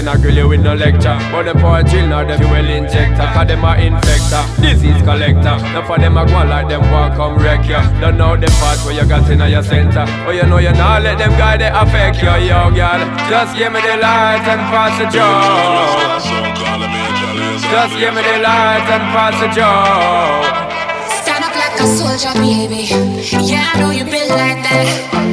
in a grill you with no lecture. But them for a chill, now them fuel injector. Cause them a infector, disease collector. Now for them a go like them walk come wreck ya. Don't know the part where you got in your center. Oh, you know you not let them guy they affect you, yo, girl. Just give me the light and pass the joke. Just give me the light and pass the joke. Stand up like a soldier, baby. Yeah, I know you been like that.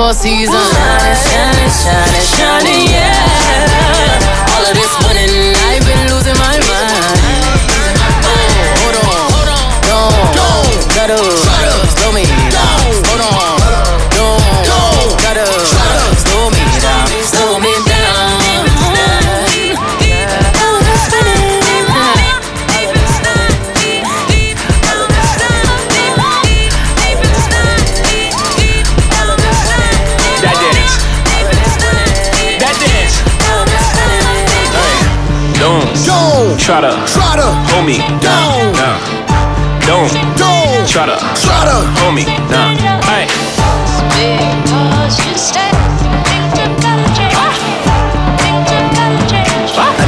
four seasons. Shining, shining, shining, shining, yeah. try to, try to hold me down. Nah. Don't, don't try to, try to hold me down. Hey.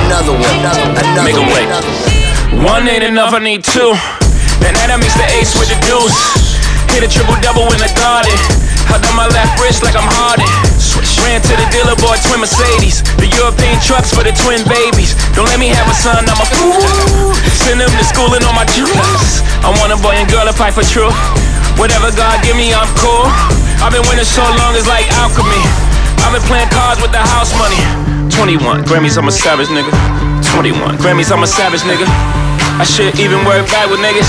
Another one, another, another Make a way. One ain't enough, I need two. And that makes the ace with the deuce. Hit a triple double in the garden. Hug on my left wrist like I'm Harden. Ran to the dealer, bought twin Mercedes. The European trucks for the twin babies. Don't let me have a son, I'm a fool. Send them to school and all my jewels. I want a boy and girl to fight for truth. Whatever God give me, I'm cool. I've been winning so long, it's like alchemy. I've been playing cards with the house money. 21 Grammys, I'm a savage nigga. 21 Grammys, I'm a savage nigga. I should even work back with niggas.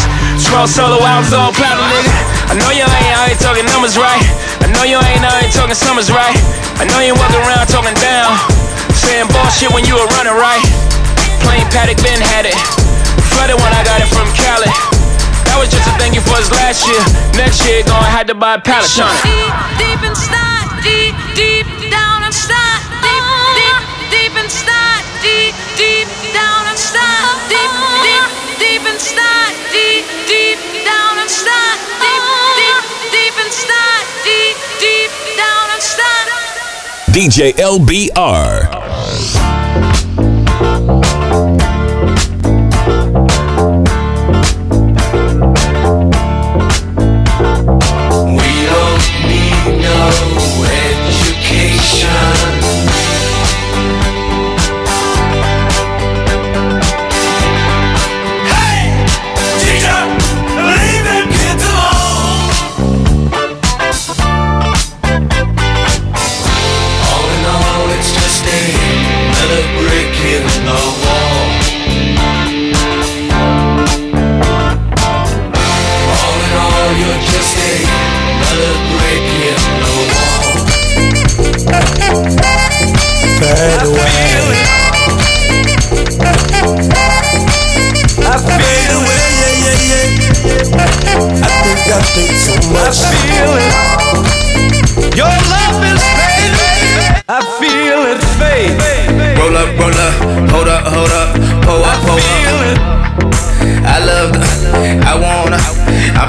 12 solo albums all platinum, nigga. I know you ain't out here talking numbers right. I know you ain't out here talking summers right. I know you walking around talking down. Saying bullshit when you were running right. Plain Patek, Ben had it. Flooded when I got it from Cali. That was just a thank you for us last year. Next year, gonna have to buy a pallet on it. Deep, deep inside, deep, deep down inside, deep, deep, deep inside, deep, deep. DJ LBR.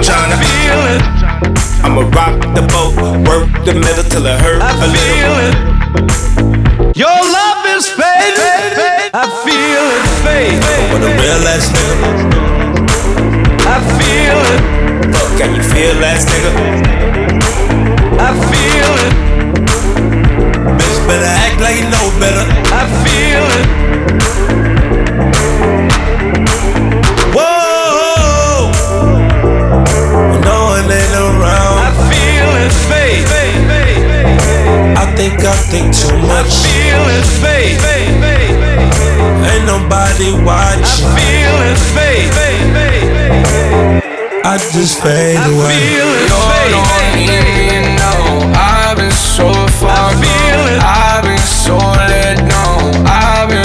Tryna Feel it. I'ma rock the boat, work the middle till it hurt I a little. feel it. Your love is fading. I feel it fade. But a real ass nigga, I feel it. fuck, can you feel that nigga? I feel it. Bitch better act like you know better. I feel it. It fade. I think I think too much. I feel it fade. Ain't nobody watching. I feel it fade. I just fade I away. feel it Don't even know. I've been so far I feel gone. it. I've been so let down. I've been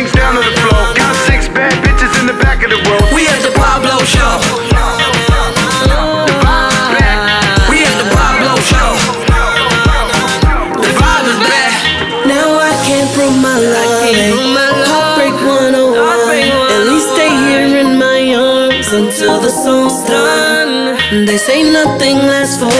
last for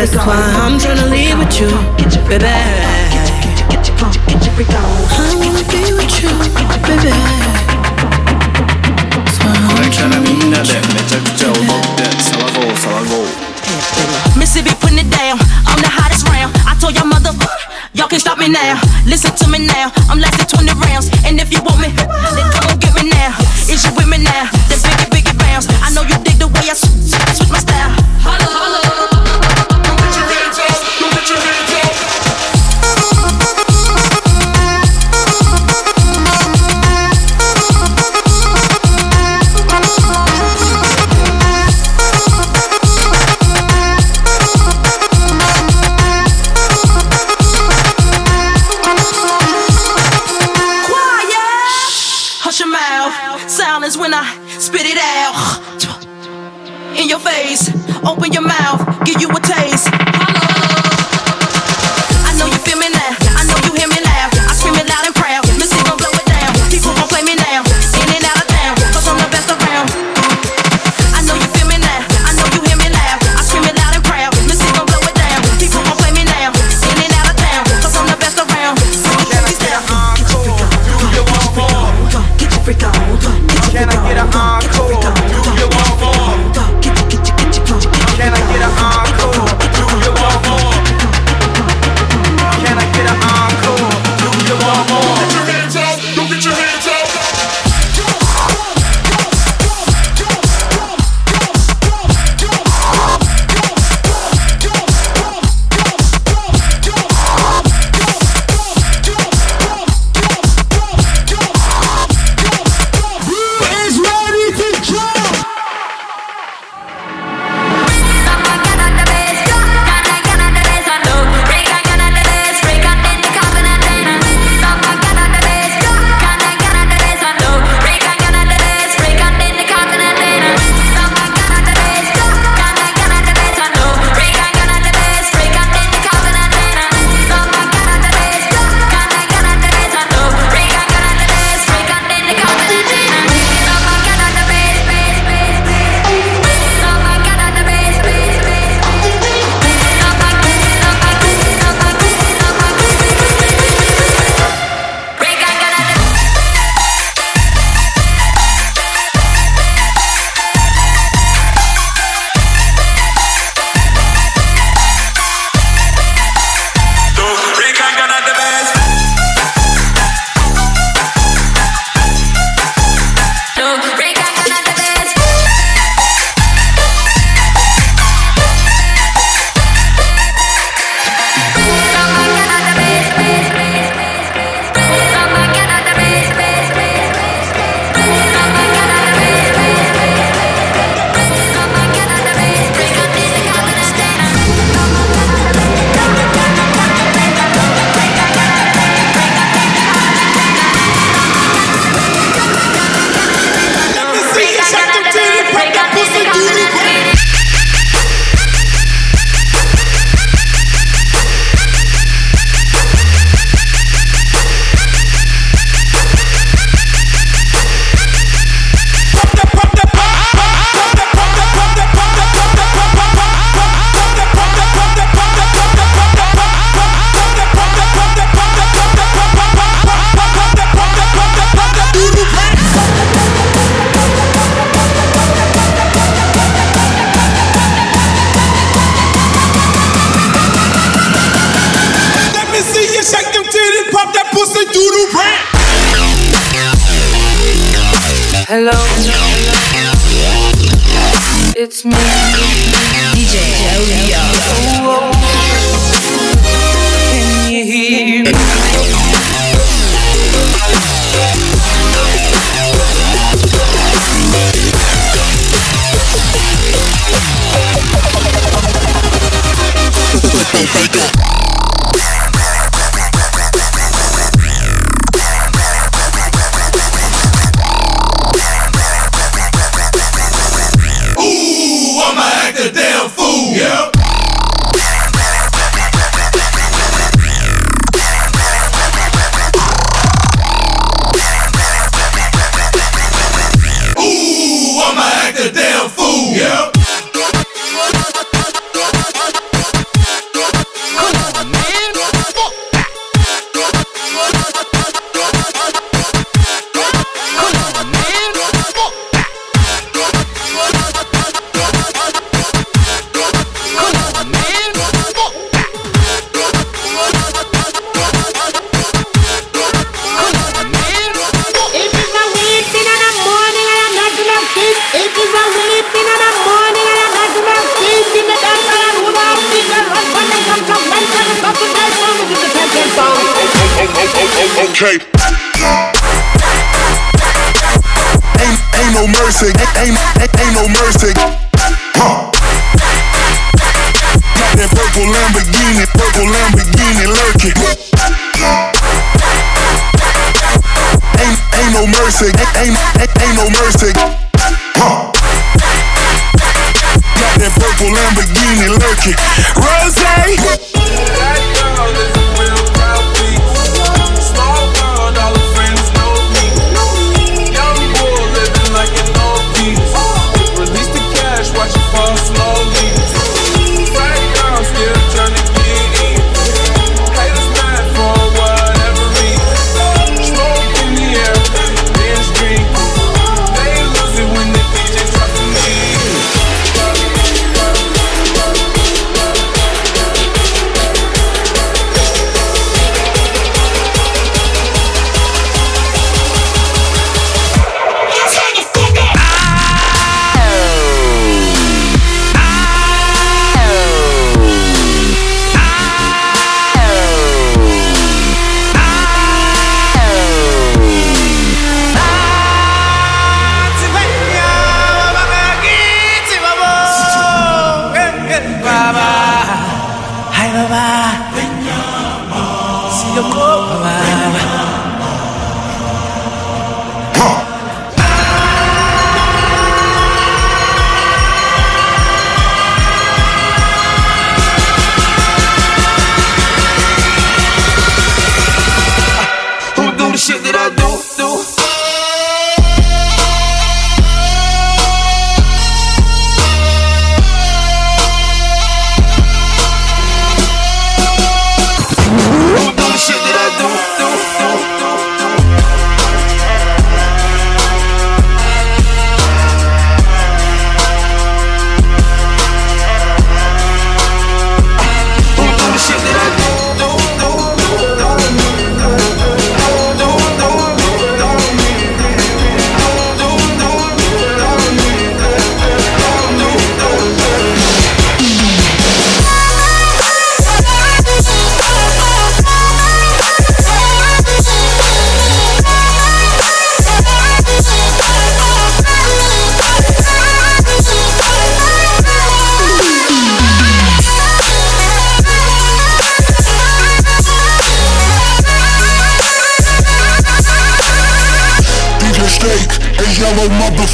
That's why I'm trying to leave with you, baby. I wanna be with you, baby. Mississippi it down, I'm the hottest round. I told y'all y'all can stop me now. Listen to me now, I'm lasting 20 rounds. And if you want me, then come on get me now. Is you with me now? Then biggie, biggie bounce. I know you dig the way I.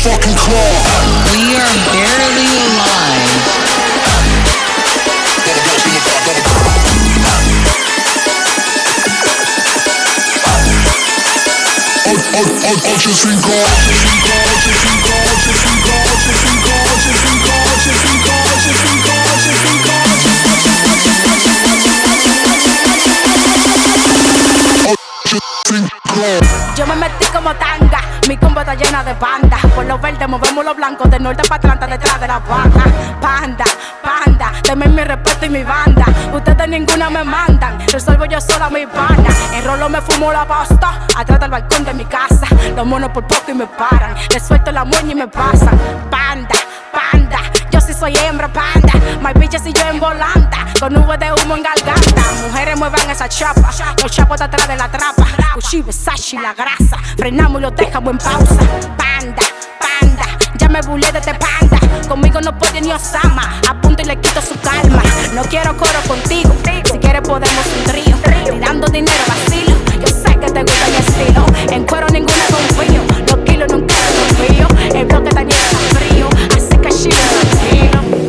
Motherfucking Claw. We are barely alive. Ultra Cinco. Está llena de panda. Por los verdes movemos los blancos, del norte para Atlanta, detrás de la vaca. Panda, panda. Temen mi respeto y mi banda. Ustedes ninguna me mandan. Resuelvo yo sola mi pana. En rolo me fumo la pasta. Atrás del balcón de mi casa. Los monos por poco y me paran. Les suelto la moña y me pasan. Panda, panda. Yo sí soy hembra panda. My bitches y yo en volanta. Con nubes de humo en garganta. Muevan esa chapa. Los chapos de atrás de la trapa. Gucci, Versace, la grasa. Frenamos y lo dejamos en pausa. Panda, panda. Ya me burlé de este panda. Conmigo no puede ni Osama. Apunto y le quito su calma. No quiero coro contigo. Si quieres podemos un trío. Tirando dinero vacío. Yo sé que te gusta mi estilo. En cuero ninguna confío. Los kilos nunca confío. El bloque está lleno de frío. Así que she tranquilo.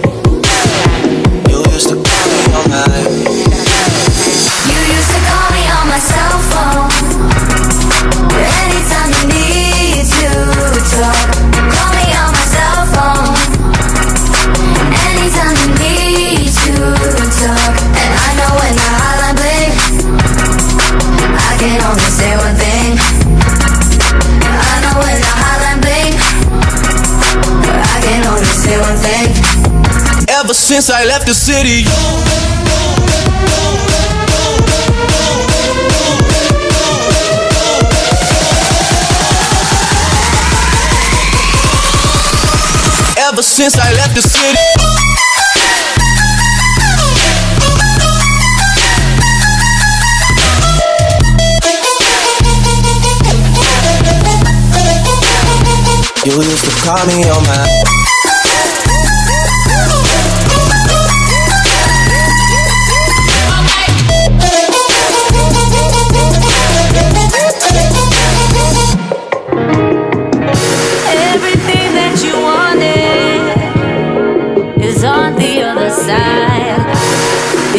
Since I left the city. Ever since I left the city. You used to call me on my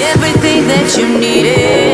Everything that you needed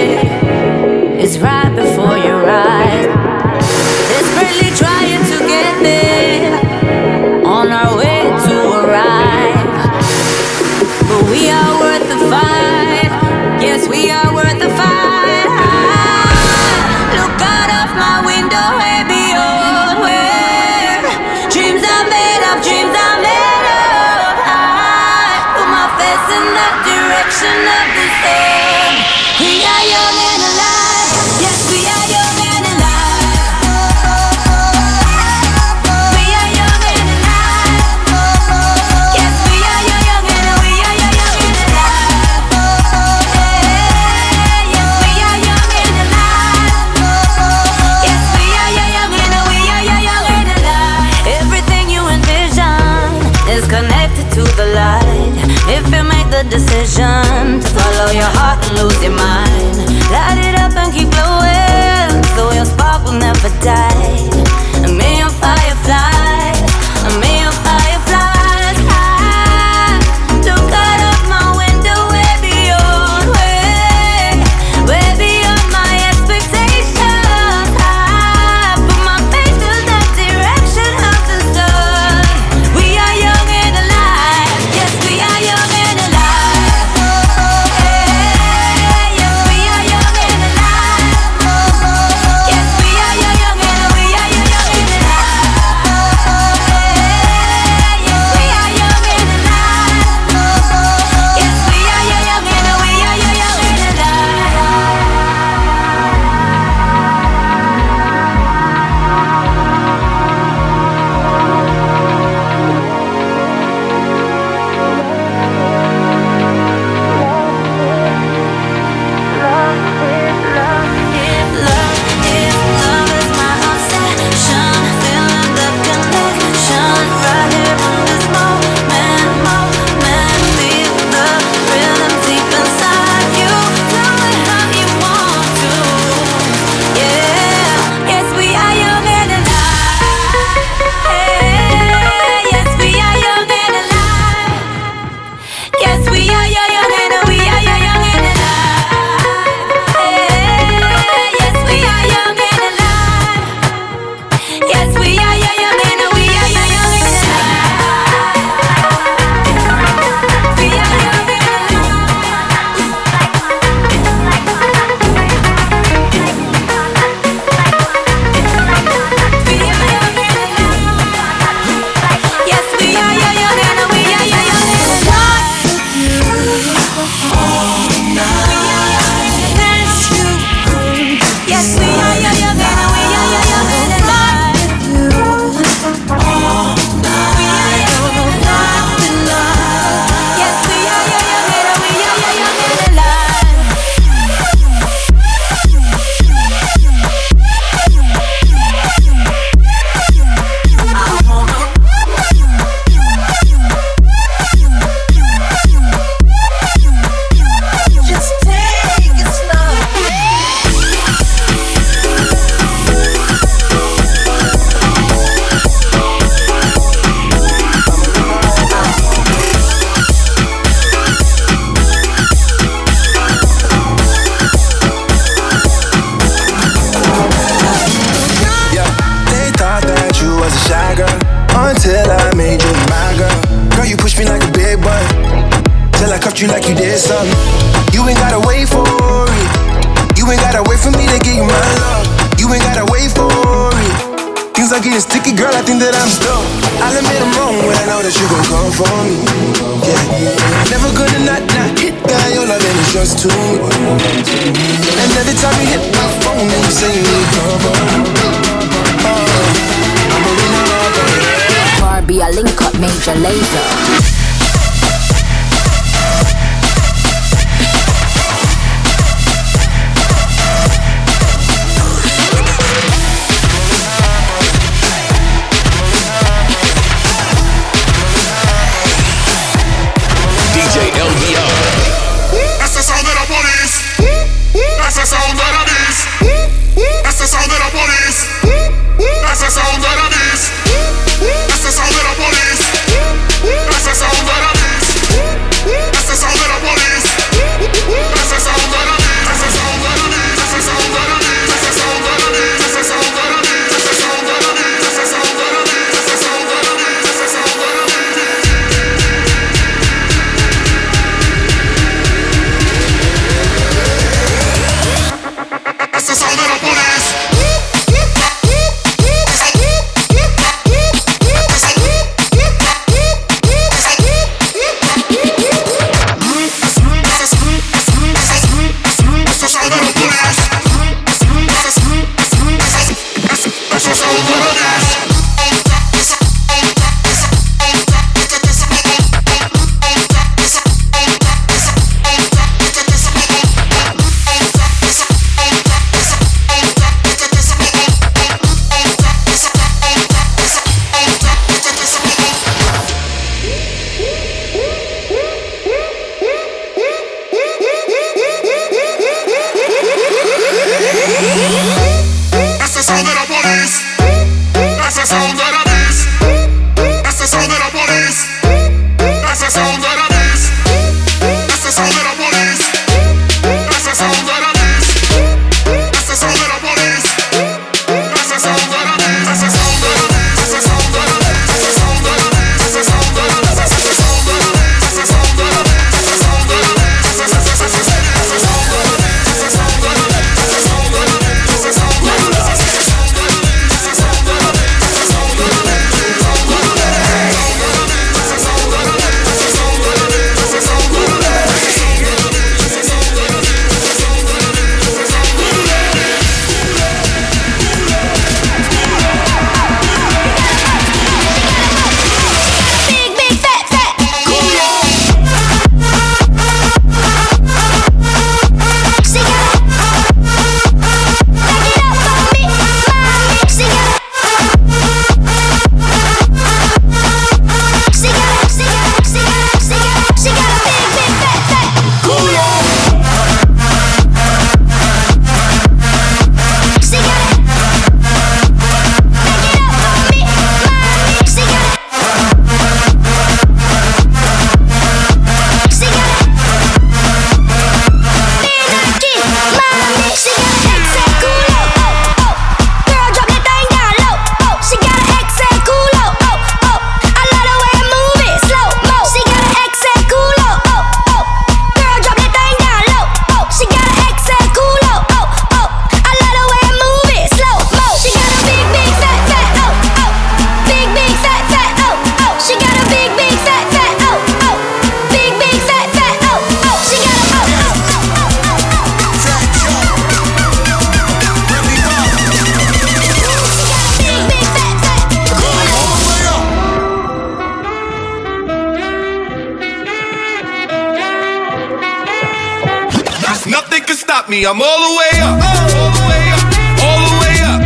me. I'm all the way up. All the way up. All the way up.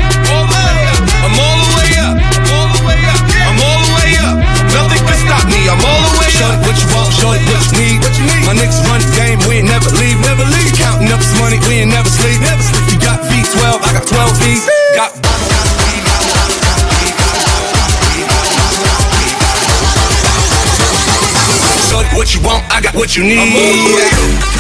I'm all the way up. I'm all the way up. Nothing can stop me. I'm all the way up. Shorty, what you want? Shorty, what you need? What you need? My niggas run game. We ain't never leave. Never leave. Counting up this money. We ain't never sleep. Never sleep. You got V12. I got 12 V's. Got what you want? I got what you need.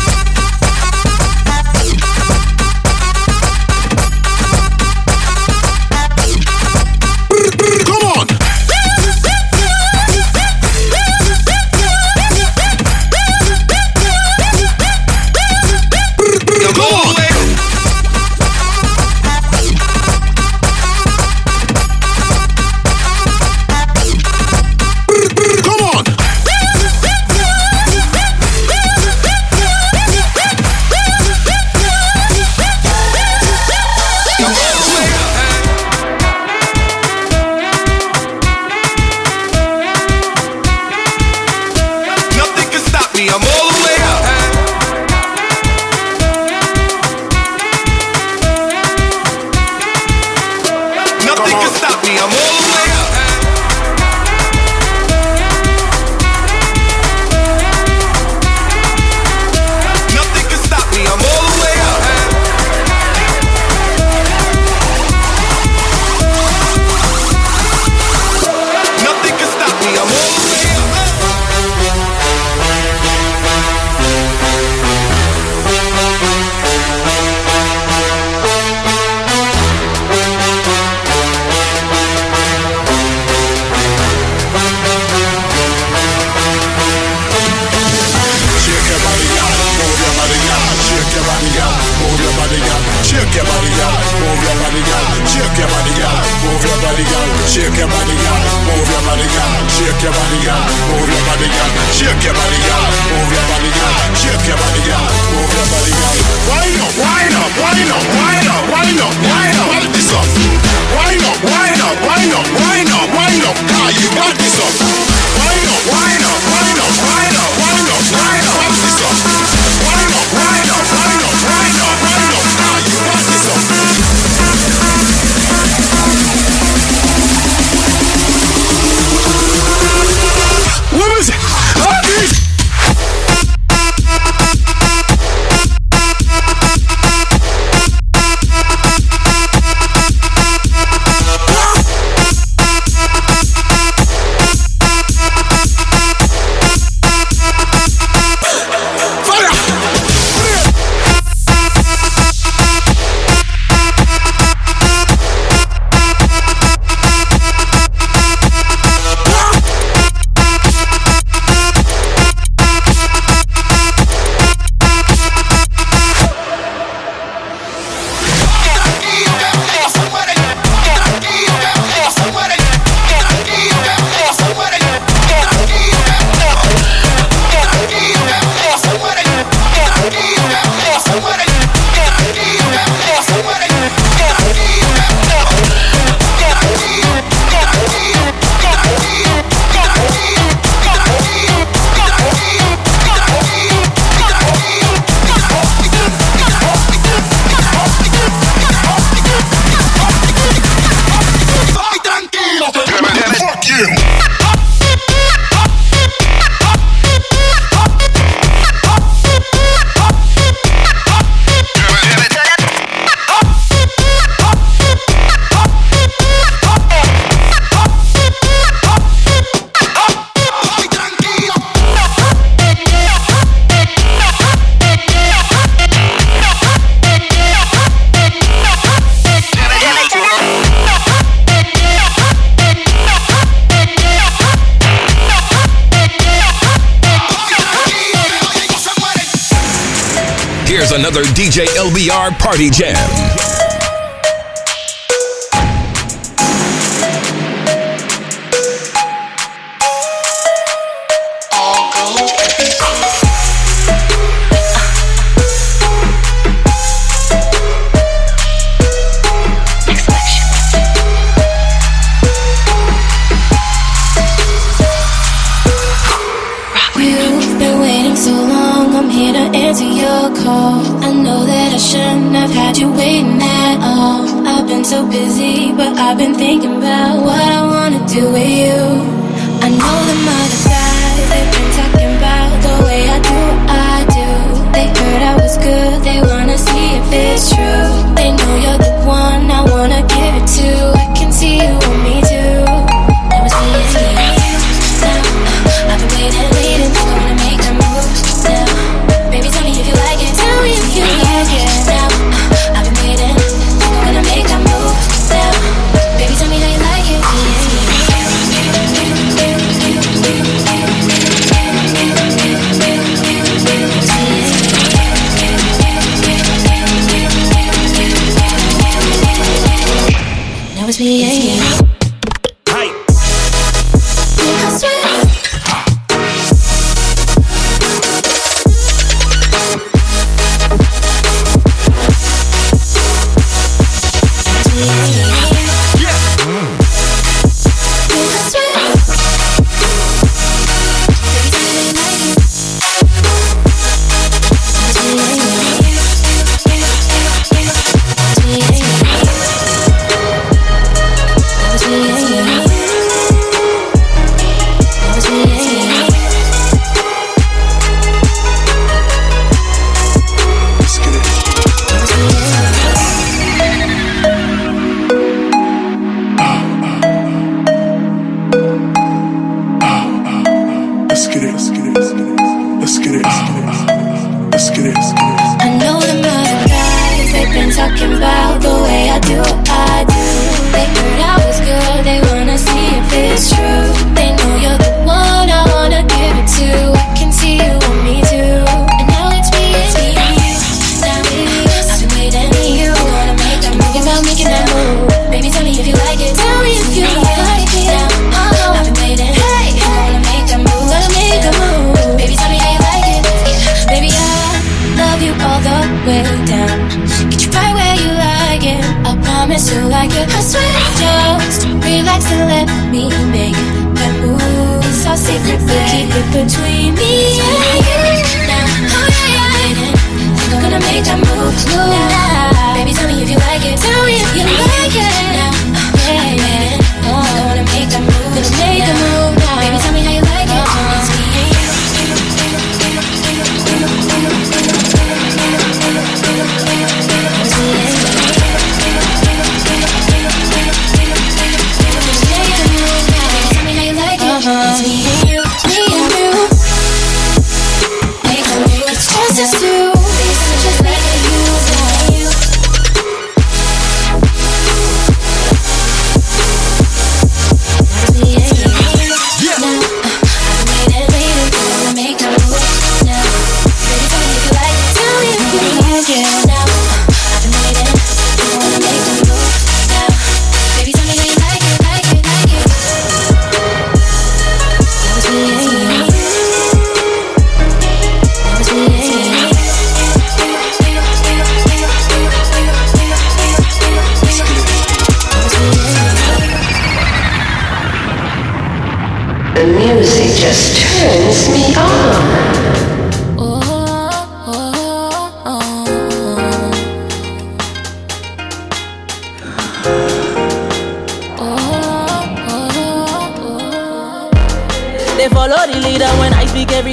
DJ LBR Party Jam.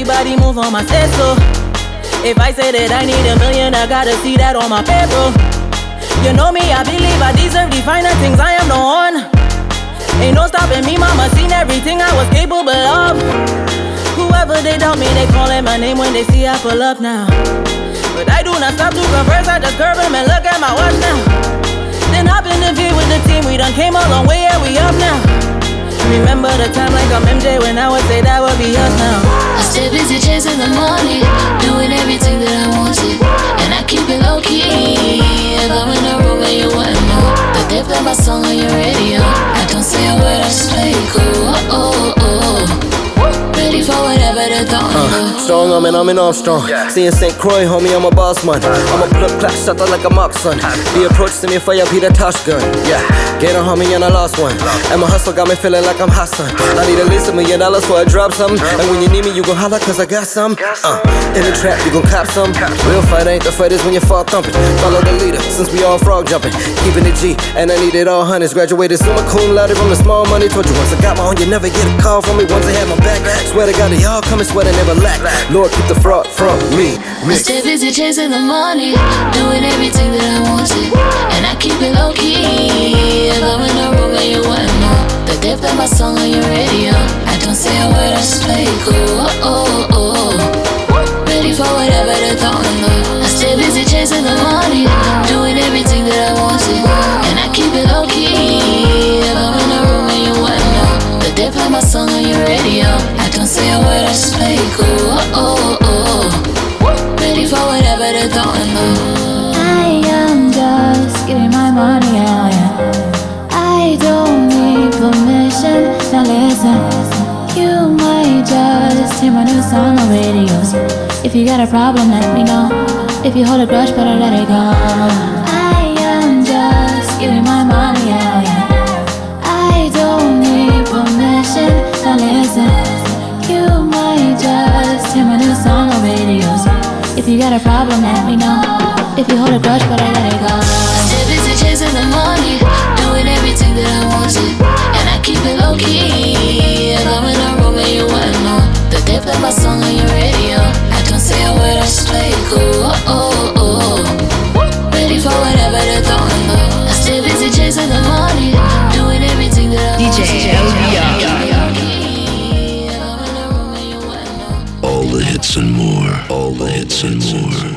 Everybody move on my say so. If I say that I need a million, I gotta see that on my paper. You know me, I believe I deserve the finer things, I am the one. Ain't no stopping me, mama, seen everything I was capable of. Whoever they doubt me, they calling my name when they see I pull up now. But I do not stop to converse, I just curve him and look at my watch now. Then hop in the V with the team, we done came a long way, yeah, we up now. Remember the time like I'm MJ when I would say that would be us now. I stay busy chasing the money, doing everything that I wanted, and I keep it low key. If I'm in a room and you want to know that they play my song on your radio, I don't say a word, I just play it cool. Oh, oh, oh. oh. Ready for whatever they're throwing. Uh, strong arm and I'm in Armstrong. Seeing St. Croix, homie, I'm a boss man. I'm a blood clot shot like a mock son. The approach to me fire Peter Tosh gun. Yeah, get a homie and I lost one. And my hustle got me feeling like I'm Hassan. I need at least a million dollars before I drop something. And when you need me, you gon' holler cause I got some. Uh, in the trap, you gon' cop some. Real fight ain't the fight is when you fall thumping. Follow the leader, since we all frog jumping. Keeping it G, and I need it all hundreds. Graduated summa cum laude from the small money. Told you once I got my own, you never get a call from me. Once I had my back, swear to God, they all come and swear they never lack. Lord, keep the fraud from me. I stay busy chasing the money, doing everything that I wanted, and I keep it low key. If I'm in a room and you want know that they play my song on your radio, I don't say a word, I just play it cool. Oh, oh, oh. Ready for whatever they're throwing though. I stay busy chasing the money, my song on your radio, I don't say a word, I just play it cool. Oh, oh, oh. oh. Ready for whatever they're throwing. I am just giving my money, yeah. I don't need permission. Now listen, you might just hear my new song on radios. If you got a problem, let me know. If you hold a grudge, better let it go. I If you got a problem, let me know. If you hold a grudge, better let it go. Stay busy chasing the money, doing everything that I wanted, and I keep it low key. If I'm in a room and you want to know that they play my song on your radio, I don't say a word, I just play it cool. Oh, oh, oh. Ready for whatever they're throwing though. I stay busy chasing the money, doing everything that I DJ wanted. All the hits and more.